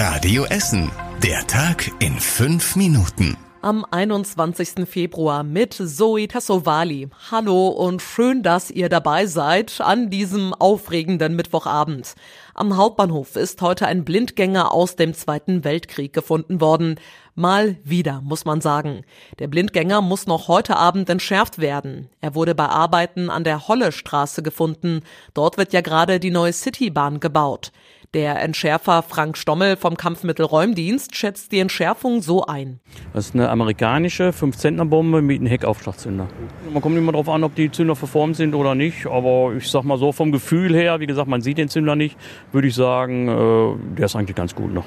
Radio Essen. Der Tag in fünf Minuten. Am 21. Februar mit Zoe Tassovali. Hallo und schön, dass ihr dabei seid an diesem aufregenden Mittwochabend. Am Hauptbahnhof ist heute ein Blindgänger aus dem Zweiten Weltkrieg gefunden worden. Mal wieder, muss man sagen. Der Blindgänger muss noch heute Abend entschärft werden. Er wurde bei Arbeiten an der Hollestraße gefunden. Dort wird ja gerade die neue Citybahn gebaut. Der Entschärfer Frank Stommel vom Kampfmittelräumdienst schätzt die Entschärfung so ein. Das ist eine amerikanische 5-Zentner-Bombe mit einem Heckaufschlagzünder. Man kommt immer darauf an, ob die Zünder verformt sind oder nicht. Aber ich sag mal so, vom Gefühl her, wie gesagt, man sieht den Zünder nicht, würde ich sagen, äh, der ist eigentlich ganz gut noch.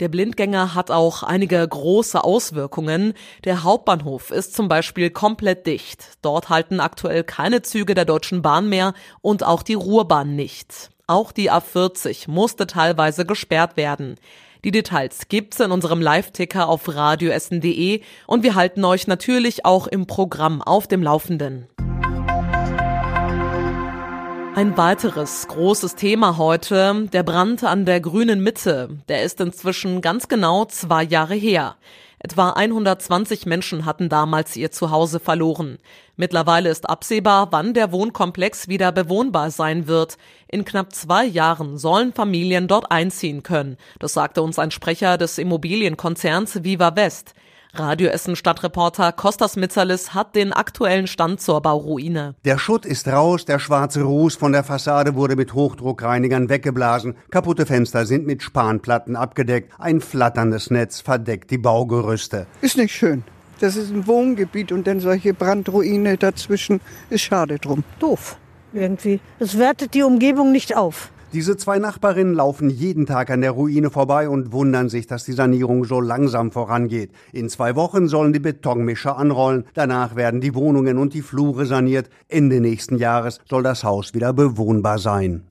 Der Blindgänger hat auch einige große Auswirkungen. Der Hauptbahnhof ist zum Beispiel komplett dicht. Dort halten aktuell keine Züge der Deutschen Bahn mehr und auch die Ruhrbahn nicht. Auch die A40 musste teilweise gesperrt werden. Die Details gibt's in unserem Live-Ticker auf radioessen.de und wir halten euch natürlich auch im Programm auf dem Laufenden. Ein weiteres großes Thema heute, der Brand an der grünen Mitte. Der ist inzwischen ganz genau zwei Jahre her. Etwa 120 Menschen hatten damals ihr Zuhause verloren. Mittlerweile ist absehbar, wann der Wohnkomplex wieder bewohnbar sein wird. In knapp zwei Jahren sollen Familien dort einziehen können. Das sagte uns ein Sprecher des Immobilienkonzerns Viva West. Radio Essen Stadtreporter Kostas Mitzalis hat den aktuellen Stand zur Bauruine. Der Schutt ist raus, der schwarze Ruß von der Fassade wurde mit Hochdruckreinigern weggeblasen, kaputte Fenster sind mit Spanplatten abgedeckt, ein flatterndes Netz verdeckt die Baugerüste. Ist nicht schön. Das ist ein Wohngebiet und dann solche Brandruine dazwischen ist schade drum. Doof, irgendwie. Es wertet die Umgebung nicht auf. Diese zwei Nachbarinnen laufen jeden Tag an der Ruine vorbei und wundern sich, dass die Sanierung so langsam vorangeht. In zwei Wochen sollen die Betonmischer anrollen. Danach werden die Wohnungen und die Flure saniert. Ende nächsten Jahres soll das Haus wieder bewohnbar sein.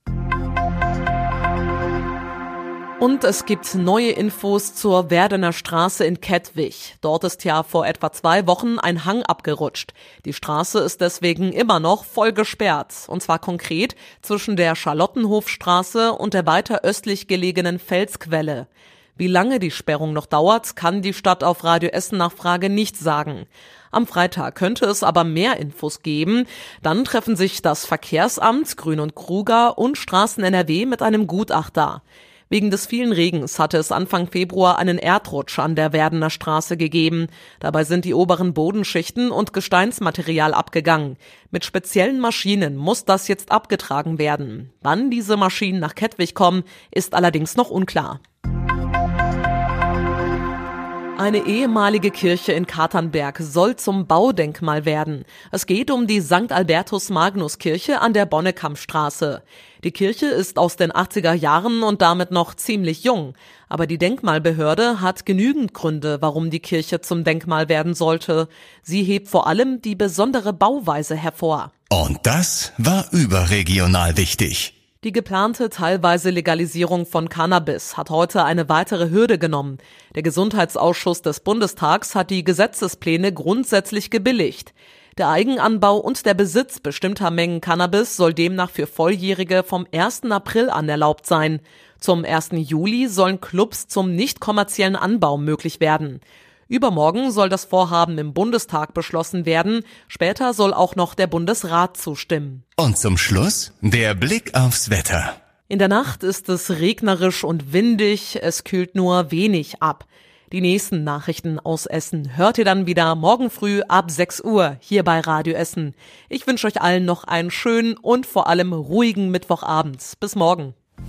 Und es gibt neue Infos zur Werdener Straße in Kettwig. Dort ist ja vor etwa zwei Wochen ein Hang abgerutscht. Die Straße ist deswegen immer noch voll gesperrt. Und zwar konkret zwischen der Charlottenhofstraße und der weiter östlich gelegenen Felsquelle. Wie lange die Sperrung noch dauert, kann die Stadt auf Radio Essen Nachfrage nicht sagen. Am Freitag könnte es aber mehr Infos geben. Dann treffen sich das Verkehrsamt, Grün und Kruger und Straßen NRW mit einem Gutachter. Wegen des vielen Regens hatte es Anfang Februar einen Erdrutsch an der Werdener Straße gegeben. Dabei sind die oberen Bodenschichten und Gesteinsmaterial abgegangen. Mit speziellen Maschinen muss das jetzt abgetragen werden. Wann diese Maschinen nach Kettwig kommen, ist allerdings noch unklar. Eine ehemalige Kirche in Katernberg soll zum Baudenkmal werden. Es geht um die St. Albertus Magnus Kirche an der Bonnekampstraße. Die Kirche ist aus den 80er Jahren und damit noch ziemlich jung. Aber die Denkmalbehörde hat genügend Gründe, warum die Kirche zum Denkmal werden sollte. Sie hebt vor allem die besondere Bauweise hervor. Und das war überregional wichtig. Die geplante teilweise Legalisierung von Cannabis hat heute eine weitere Hürde genommen. Der Gesundheitsausschuss des Bundestags hat die Gesetzespläne grundsätzlich gebilligt. Der Eigenanbau und der Besitz bestimmter Mengen Cannabis soll demnach für Volljährige vom 1. April an erlaubt sein. Zum 1. Juli sollen Clubs zum nicht kommerziellen Anbau möglich werden. Übermorgen soll das Vorhaben im Bundestag beschlossen werden. Später soll auch noch der Bundesrat zustimmen. Und zum Schluss der Blick aufs Wetter. In der Nacht ist es regnerisch und windig. Es kühlt nur wenig ab. Die nächsten Nachrichten aus Essen hört ihr dann wieder morgen früh ab 6 Uhr hier bei Radio Essen. Ich wünsche euch allen noch einen schönen und vor allem ruhigen Mittwochabend. Bis morgen.